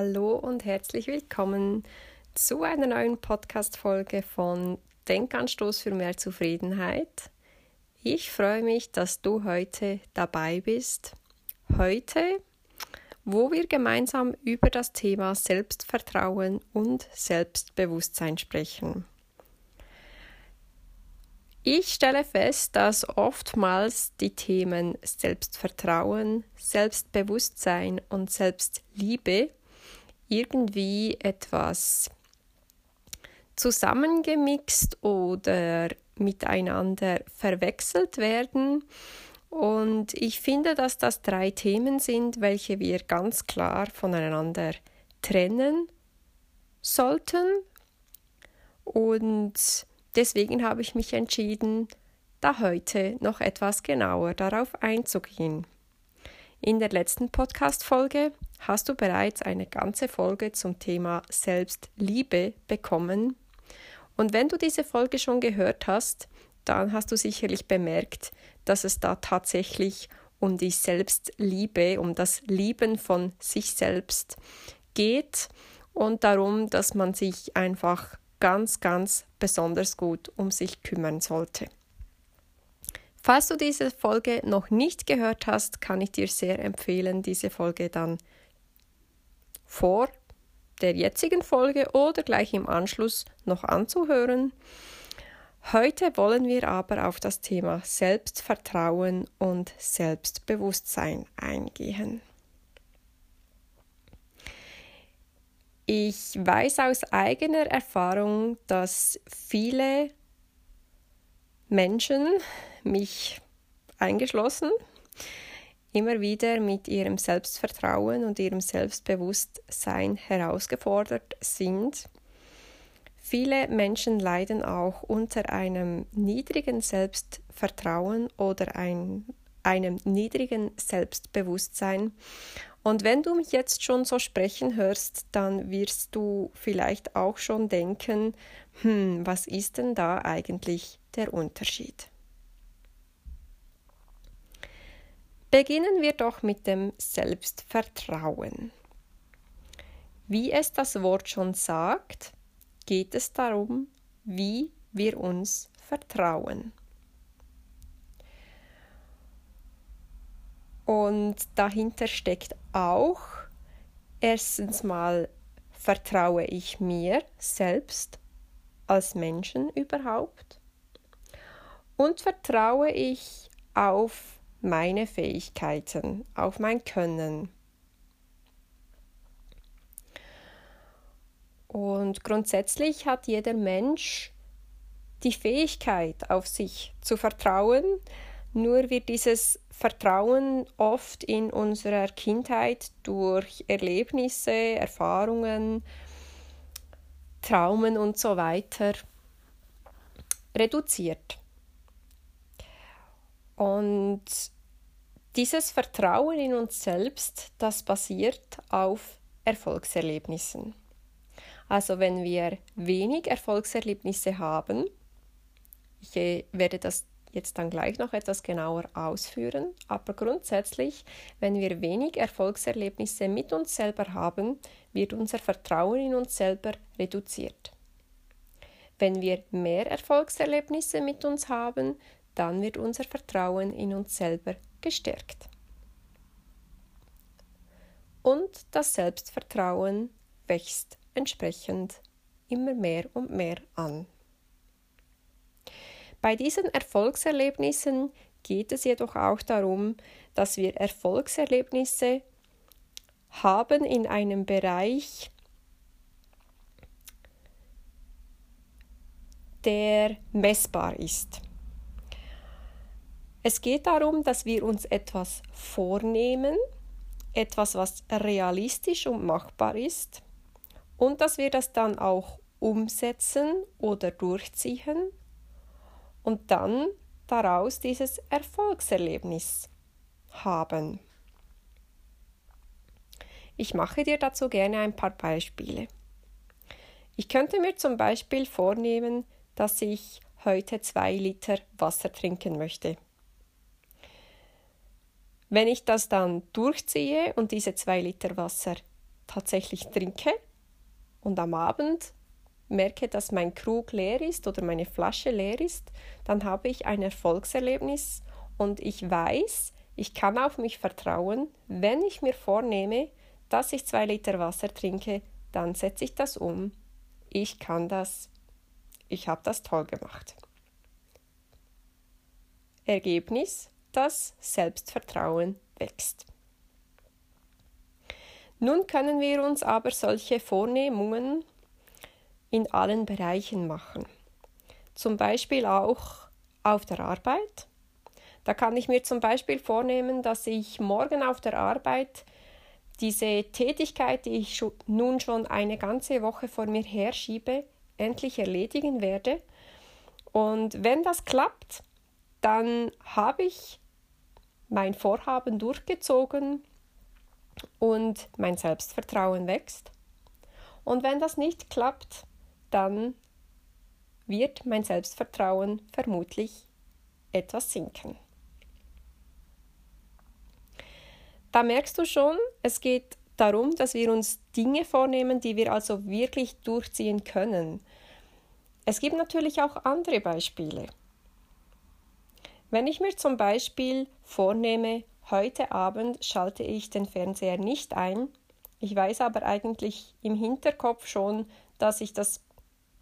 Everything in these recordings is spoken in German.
Hallo und herzlich willkommen zu einer neuen Podcast-Folge von Denkanstoß für mehr Zufriedenheit. Ich freue mich, dass du heute dabei bist. Heute, wo wir gemeinsam über das Thema Selbstvertrauen und Selbstbewusstsein sprechen. Ich stelle fest, dass oftmals die Themen Selbstvertrauen, Selbstbewusstsein und Selbstliebe irgendwie etwas zusammengemixt oder miteinander verwechselt werden. Und ich finde, dass das drei Themen sind, welche wir ganz klar voneinander trennen sollten. Und deswegen habe ich mich entschieden, da heute noch etwas genauer darauf einzugehen. In der letzten Podcast-Folge hast du bereits eine ganze Folge zum Thema Selbstliebe bekommen. Und wenn du diese Folge schon gehört hast, dann hast du sicherlich bemerkt, dass es da tatsächlich um die Selbstliebe, um das Lieben von sich selbst geht und darum, dass man sich einfach ganz, ganz besonders gut um sich kümmern sollte. Falls du diese Folge noch nicht gehört hast, kann ich dir sehr empfehlen, diese Folge dann vor der jetzigen Folge oder gleich im Anschluss noch anzuhören. Heute wollen wir aber auf das Thema Selbstvertrauen und Selbstbewusstsein eingehen. Ich weiß aus eigener Erfahrung, dass viele Menschen, mich eingeschlossen, immer wieder mit ihrem Selbstvertrauen und ihrem Selbstbewusstsein herausgefordert sind. Viele Menschen leiden auch unter einem niedrigen Selbstvertrauen oder ein, einem niedrigen Selbstbewusstsein. Und wenn du mich jetzt schon so sprechen hörst, dann wirst du vielleicht auch schon denken, hm, was ist denn da eigentlich der Unterschied? Beginnen wir doch mit dem Selbstvertrauen. Wie es das Wort schon sagt, geht es darum, wie wir uns vertrauen. Und dahinter steckt auch, erstens mal vertraue ich mir selbst als Menschen überhaupt und vertraue ich auf meine Fähigkeiten, auf mein Können. Und grundsätzlich hat jeder Mensch die Fähigkeit, auf sich zu vertrauen, nur wird dieses Vertrauen oft in unserer Kindheit durch Erlebnisse, Erfahrungen, Traumen und so weiter reduziert. Und dieses Vertrauen in uns selbst, das basiert auf Erfolgserlebnissen. Also wenn wir wenig Erfolgserlebnisse haben, ich äh, werde das jetzt dann gleich noch etwas genauer ausführen, aber grundsätzlich, wenn wir wenig Erfolgserlebnisse mit uns selber haben, wird unser Vertrauen in uns selber reduziert. Wenn wir mehr Erfolgserlebnisse mit uns haben, dann wird unser Vertrauen in uns selber gestärkt. Und das Selbstvertrauen wächst entsprechend immer mehr und mehr an. Bei diesen Erfolgserlebnissen geht es jedoch auch darum, dass wir Erfolgserlebnisse haben in einem Bereich, der messbar ist. Es geht darum, dass wir uns etwas vornehmen, etwas, was realistisch und machbar ist, und dass wir das dann auch umsetzen oder durchziehen und dann daraus dieses Erfolgserlebnis haben. Ich mache dir dazu gerne ein paar Beispiele. Ich könnte mir zum Beispiel vornehmen, dass ich heute zwei Liter Wasser trinken möchte. Wenn ich das dann durchziehe und diese zwei Liter Wasser tatsächlich trinke und am Abend merke, dass mein Krug leer ist oder meine Flasche leer ist, dann habe ich ein Erfolgserlebnis und ich weiß, ich kann auf mich vertrauen, wenn ich mir vornehme, dass ich zwei Liter Wasser trinke, dann setze ich das um. Ich kann das. Ich habe das toll gemacht. Ergebnis, das Selbstvertrauen wächst. Nun können wir uns aber solche Vornehmungen in allen Bereichen machen. Zum Beispiel auch auf der Arbeit. Da kann ich mir zum Beispiel vornehmen, dass ich morgen auf der Arbeit diese Tätigkeit, die ich nun schon eine ganze Woche vor mir herschiebe, endlich erledigen werde. Und wenn das klappt, dann habe ich mein Vorhaben durchgezogen und mein Selbstvertrauen wächst. Und wenn das nicht klappt, dann wird mein Selbstvertrauen vermutlich etwas sinken. Da merkst du schon, es geht darum, dass wir uns Dinge vornehmen, die wir also wirklich durchziehen können. Es gibt natürlich auch andere Beispiele. Wenn ich mir zum Beispiel vornehme, heute Abend schalte ich den Fernseher nicht ein, ich weiß aber eigentlich im Hinterkopf schon, dass ich das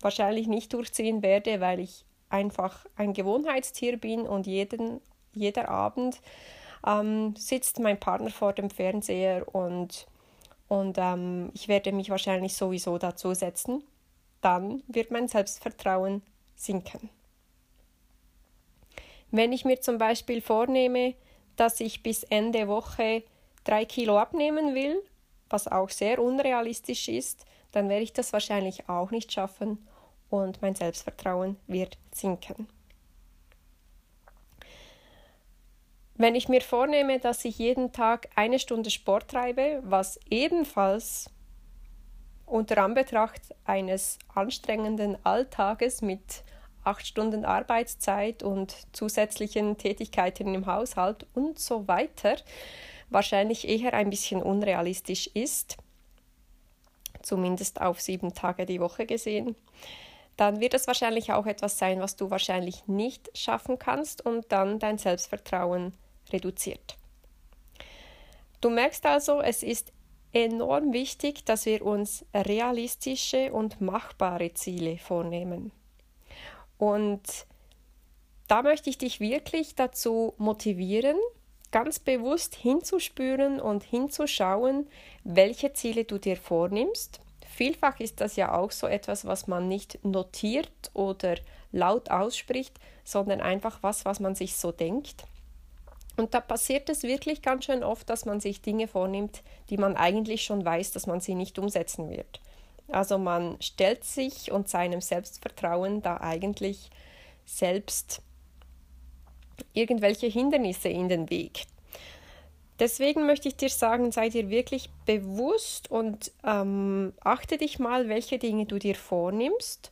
wahrscheinlich nicht durchziehen werde, weil ich einfach ein Gewohnheitstier bin und jeden, jeder Abend ähm, sitzt mein Partner vor dem Fernseher und, und ähm, ich werde mich wahrscheinlich sowieso dazu setzen, dann wird mein Selbstvertrauen sinken. Wenn ich mir zum Beispiel vornehme, dass ich bis Ende Woche drei Kilo abnehmen will, was auch sehr unrealistisch ist, dann werde ich das wahrscheinlich auch nicht schaffen und mein Selbstvertrauen wird sinken. Wenn ich mir vornehme, dass ich jeden Tag eine Stunde Sport treibe, was ebenfalls unter Anbetracht eines anstrengenden Alltages mit acht Stunden Arbeitszeit und zusätzlichen Tätigkeiten im Haushalt und so weiter wahrscheinlich eher ein bisschen unrealistisch ist, zumindest auf sieben Tage die Woche gesehen, dann wird es wahrscheinlich auch etwas sein, was du wahrscheinlich nicht schaffen kannst und dann dein Selbstvertrauen reduziert. Du merkst also, es ist enorm wichtig, dass wir uns realistische und machbare Ziele vornehmen. Und da möchte ich dich wirklich dazu motivieren, ganz bewusst hinzuspüren und hinzuschauen, welche Ziele du dir vornimmst. Vielfach ist das ja auch so etwas, was man nicht notiert oder laut ausspricht, sondern einfach was, was man sich so denkt. Und da passiert es wirklich ganz schön oft, dass man sich Dinge vornimmt, die man eigentlich schon weiß, dass man sie nicht umsetzen wird. Also man stellt sich und seinem Selbstvertrauen da eigentlich selbst irgendwelche Hindernisse in den Weg. Deswegen möchte ich dir sagen, sei dir wirklich bewusst und ähm, achte dich mal, welche Dinge du dir vornimmst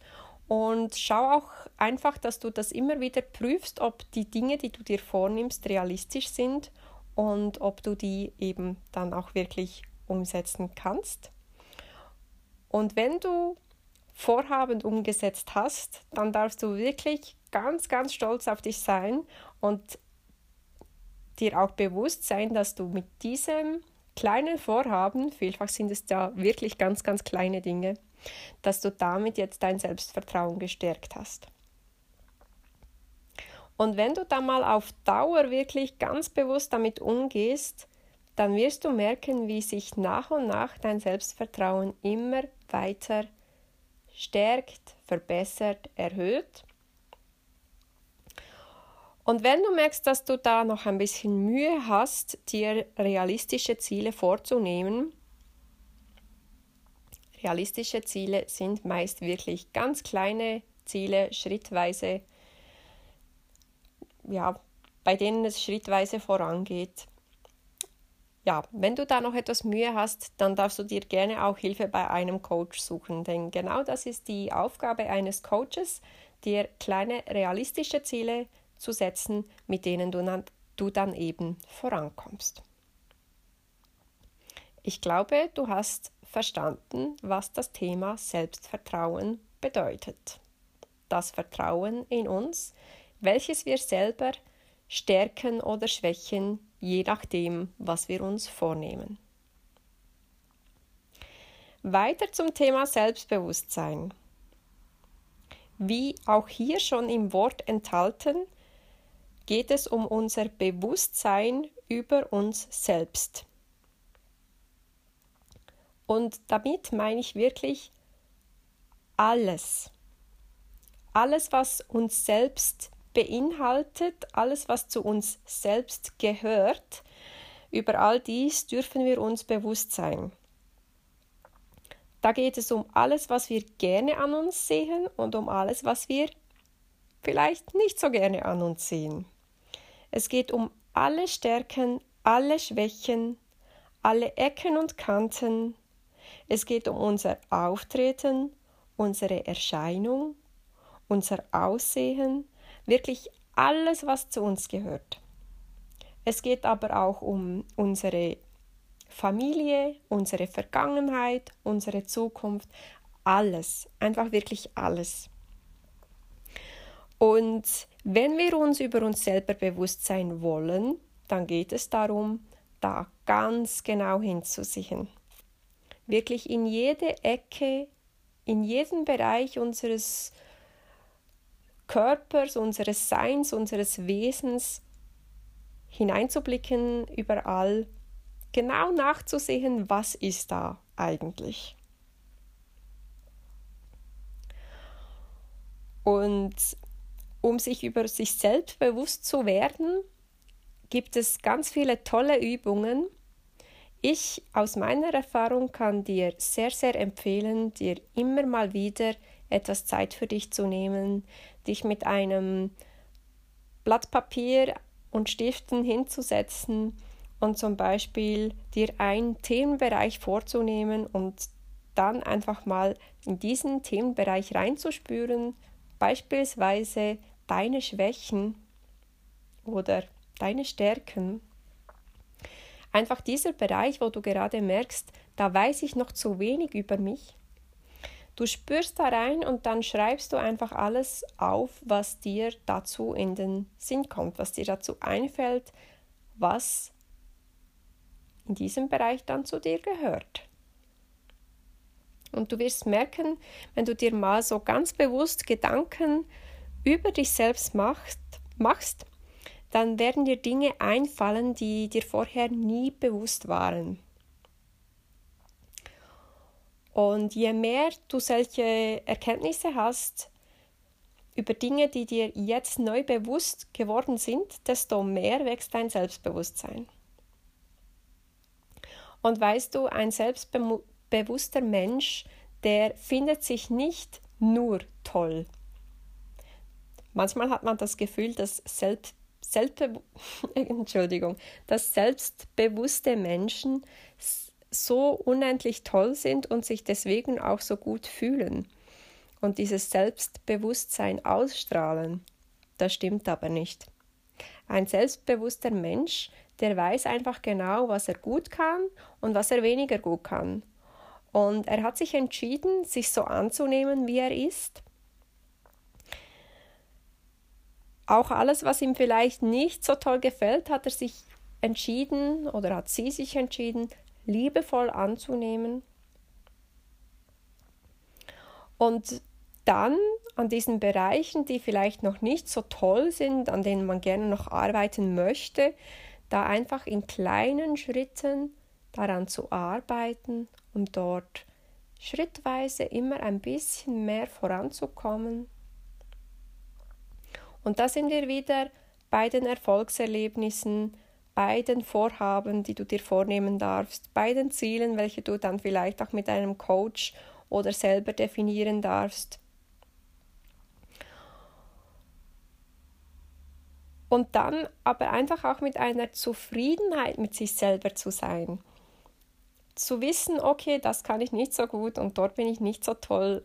und schau auch einfach, dass du das immer wieder prüfst, ob die Dinge, die du dir vornimmst, realistisch sind und ob du die eben dann auch wirklich umsetzen kannst. Und wenn du Vorhaben umgesetzt hast, dann darfst du wirklich ganz, ganz stolz auf dich sein und dir auch bewusst sein, dass du mit diesem kleinen Vorhaben, vielfach sind es da wirklich ganz, ganz kleine Dinge, dass du damit jetzt dein Selbstvertrauen gestärkt hast. Und wenn du dann mal auf Dauer wirklich ganz bewusst damit umgehst, dann wirst du merken, wie sich nach und nach dein Selbstvertrauen immer weiter stärkt, verbessert, erhöht. Und wenn du merkst, dass du da noch ein bisschen Mühe hast, dir realistische Ziele vorzunehmen, realistische Ziele sind meist wirklich ganz kleine Ziele, schrittweise, ja, bei denen es schrittweise vorangeht. Ja, wenn du da noch etwas Mühe hast, dann darfst du dir gerne auch Hilfe bei einem Coach suchen, denn genau das ist die Aufgabe eines Coaches, dir kleine realistische Ziele zu setzen, mit denen du dann, du dann eben vorankommst. Ich glaube, du hast verstanden, was das Thema Selbstvertrauen bedeutet. Das Vertrauen in uns, welches wir selber stärken oder schwächen, je nachdem, was wir uns vornehmen. Weiter zum Thema Selbstbewusstsein. Wie auch hier schon im Wort enthalten, geht es um unser Bewusstsein über uns selbst. Und damit meine ich wirklich alles. Alles, was uns selbst beinhaltet, alles, was zu uns selbst gehört, über all dies dürfen wir uns bewusst sein. Da geht es um alles, was wir gerne an uns sehen und um alles, was wir vielleicht nicht so gerne an uns sehen. Es geht um alle Stärken, alle Schwächen, alle Ecken und Kanten. Es geht um unser Auftreten, unsere Erscheinung, unser Aussehen, wirklich alles, was zu uns gehört. Es geht aber auch um unsere Familie, unsere Vergangenheit, unsere Zukunft, alles, einfach wirklich alles. Und wenn wir uns über uns selber bewusst sein wollen, dann geht es darum, da ganz genau hinzusehen. Wirklich in jede Ecke, in jeden Bereich unseres Körpers, unseres Seins, unseres Wesens hineinzublicken, überall genau nachzusehen, was ist da eigentlich. Und um sich über sich selbst bewusst zu werden, gibt es ganz viele tolle Übungen. Ich aus meiner Erfahrung kann dir sehr, sehr empfehlen, dir immer mal wieder etwas Zeit für dich zu nehmen, dich mit einem Blatt Papier und Stiften hinzusetzen und zum Beispiel dir einen Themenbereich vorzunehmen und dann einfach mal in diesen Themenbereich reinzuspüren, beispielsweise deine Schwächen oder deine Stärken. Einfach dieser Bereich, wo du gerade merkst, da weiß ich noch zu wenig über mich. Du spürst da rein und dann schreibst du einfach alles auf, was dir dazu in den Sinn kommt, was dir dazu einfällt, was in diesem Bereich dann zu dir gehört. Und du wirst merken, wenn du dir mal so ganz bewusst Gedanken über dich selbst machst, machst, dann werden dir Dinge einfallen, die dir vorher nie bewusst waren. Und je mehr du solche Erkenntnisse hast über Dinge, die dir jetzt neu bewusst geworden sind, desto mehr wächst dein Selbstbewusstsein. Und weißt du, ein selbstbewusster Mensch, der findet sich nicht nur toll, Manchmal hat man das Gefühl, dass selbst, selbstbe Entschuldigung, dass selbstbewusste Menschen so unendlich toll sind und sich deswegen auch so gut fühlen und dieses Selbstbewusstsein ausstrahlen. Das stimmt aber nicht. Ein selbstbewusster Mensch, der weiß einfach genau, was er gut kann und was er weniger gut kann. Und er hat sich entschieden, sich so anzunehmen, wie er ist auch alles, was ihm vielleicht nicht so toll gefällt, hat er sich entschieden oder hat sie sich entschieden, liebevoll anzunehmen. Und dann an diesen Bereichen, die vielleicht noch nicht so toll sind, an denen man gerne noch arbeiten möchte, da einfach in kleinen Schritten daran zu arbeiten, um dort schrittweise immer ein bisschen mehr voranzukommen und da sind wir wieder bei den Erfolgserlebnissen, bei den Vorhaben, die du dir vornehmen darfst, bei den Zielen, welche du dann vielleicht auch mit einem Coach oder selber definieren darfst. Und dann aber einfach auch mit einer Zufriedenheit mit sich selber zu sein. Zu wissen, okay, das kann ich nicht so gut und dort bin ich nicht so toll.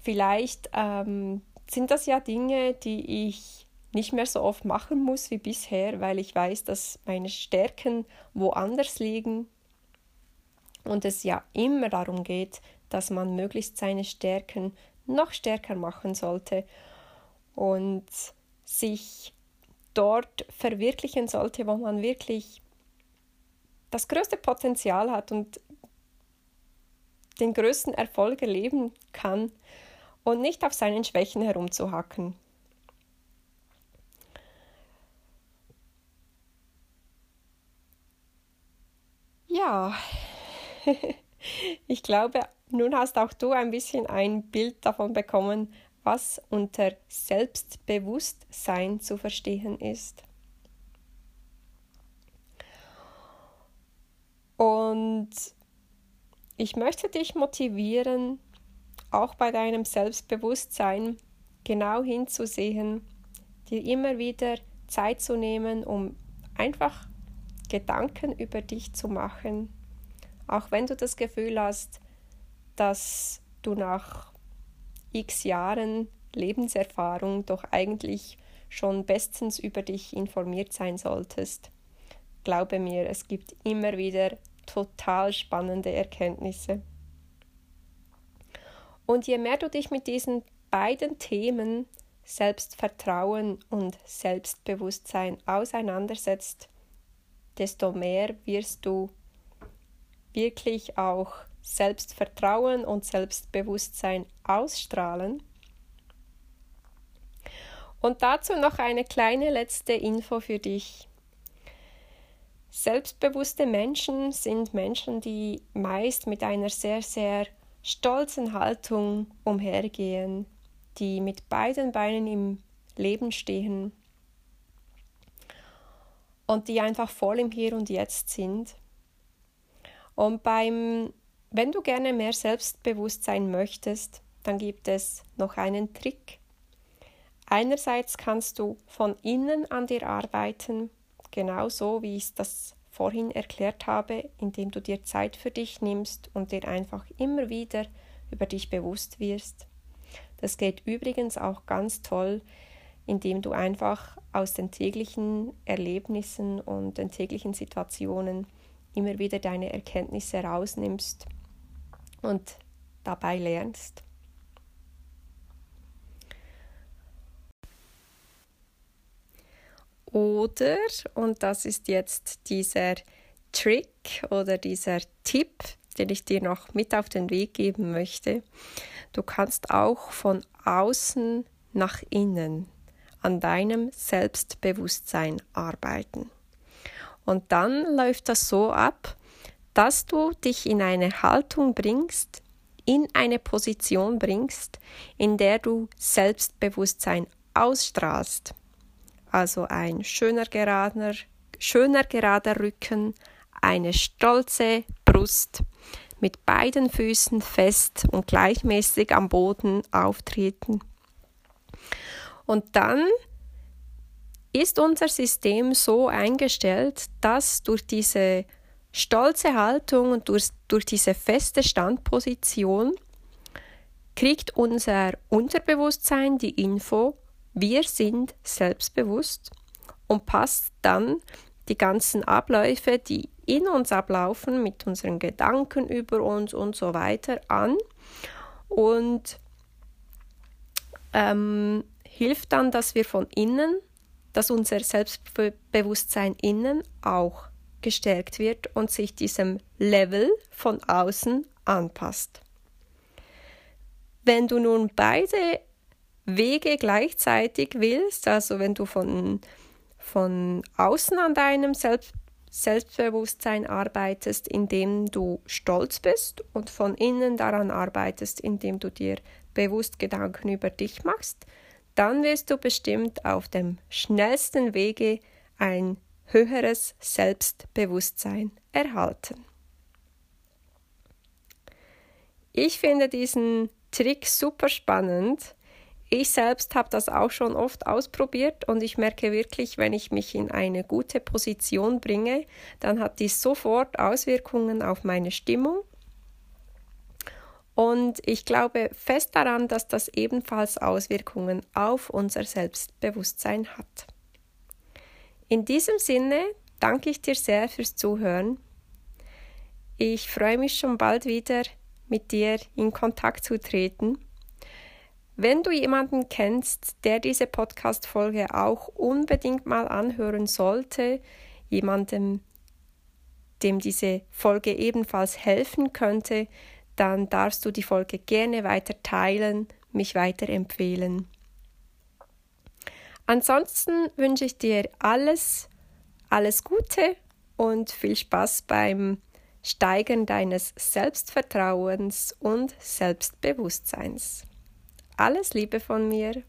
Vielleicht ähm, sind das ja Dinge, die ich nicht mehr so oft machen muss wie bisher, weil ich weiß, dass meine Stärken woanders liegen. und es ja immer darum geht, dass man möglichst seine Stärken noch stärker machen sollte und sich dort verwirklichen sollte, wo man wirklich das größte Potenzial hat und den größten Erfolg erleben kann und nicht auf seinen Schwächen herumzuhacken. Ja, ich glaube, nun hast auch du ein bisschen ein Bild davon bekommen, was unter Selbstbewusstsein zu verstehen ist. Und ich möchte dich motivieren, auch bei deinem Selbstbewusstsein genau hinzusehen, dir immer wieder Zeit zu nehmen, um einfach Gedanken über dich zu machen, auch wenn du das Gefühl hast, dass du nach x Jahren Lebenserfahrung doch eigentlich schon bestens über dich informiert sein solltest. Glaube mir, es gibt immer wieder total spannende Erkenntnisse. Und je mehr du dich mit diesen beiden Themen Selbstvertrauen und Selbstbewusstsein auseinandersetzt, desto mehr wirst du wirklich auch Selbstvertrauen und Selbstbewusstsein ausstrahlen. Und dazu noch eine kleine letzte Info für dich. Selbstbewusste Menschen sind Menschen, die meist mit einer sehr, sehr stolzen Haltung umhergehen, die mit beiden Beinen im Leben stehen und die einfach voll im Hier und Jetzt sind. Und beim, wenn du gerne mehr Selbstbewusstsein möchtest, dann gibt es noch einen Trick. Einerseits kannst du von innen an dir arbeiten, genauso wie ich das vorhin erklärt habe, indem du dir Zeit für dich nimmst und dir einfach immer wieder über dich bewusst wirst. Das geht übrigens auch ganz toll, indem du einfach aus den täglichen Erlebnissen und den täglichen Situationen immer wieder deine Erkenntnisse rausnimmst und dabei lernst. Oder, und das ist jetzt dieser Trick oder dieser Tipp, den ich dir noch mit auf den Weg geben möchte, du kannst auch von außen nach innen an deinem Selbstbewusstsein arbeiten. Und dann läuft das so ab, dass du dich in eine Haltung bringst, in eine Position bringst, in der du Selbstbewusstsein ausstrahlst. Also ein schöner gerader, schöner gerader Rücken, eine stolze Brust, mit beiden Füßen fest und gleichmäßig am Boden auftreten und dann ist unser System so eingestellt, dass durch diese stolze Haltung und durch, durch diese feste Standposition kriegt unser Unterbewusstsein die Info, wir sind selbstbewusst und passt dann die ganzen Abläufe, die in uns ablaufen, mit unseren Gedanken über uns und so weiter an. Und ähm, hilft dann, dass wir von innen, dass unser Selbstbewusstsein innen auch gestärkt wird und sich diesem Level von außen anpasst. Wenn du nun beide Wege gleichzeitig willst, also wenn du von, von außen an deinem Selbst, Selbstbewusstsein arbeitest, indem du stolz bist und von innen daran arbeitest, indem du dir bewusst Gedanken über dich machst, dann wirst du bestimmt auf dem schnellsten Wege ein höheres Selbstbewusstsein erhalten. Ich finde diesen Trick super spannend. Ich selbst habe das auch schon oft ausprobiert und ich merke wirklich, wenn ich mich in eine gute Position bringe, dann hat dies sofort Auswirkungen auf meine Stimmung und ich glaube fest daran, dass das ebenfalls Auswirkungen auf unser Selbstbewusstsein hat. In diesem Sinne danke ich dir sehr fürs Zuhören. Ich freue mich schon bald wieder mit dir in Kontakt zu treten. Wenn du jemanden kennst, der diese Podcast-Folge auch unbedingt mal anhören sollte, jemandem, dem diese Folge ebenfalls helfen könnte, dann darfst du die Folge gerne weiter teilen, mich weiterempfehlen. Ansonsten wünsche ich dir alles, alles Gute und viel Spaß beim Steigern deines Selbstvertrauens und Selbstbewusstseins. Alles Liebe von mir.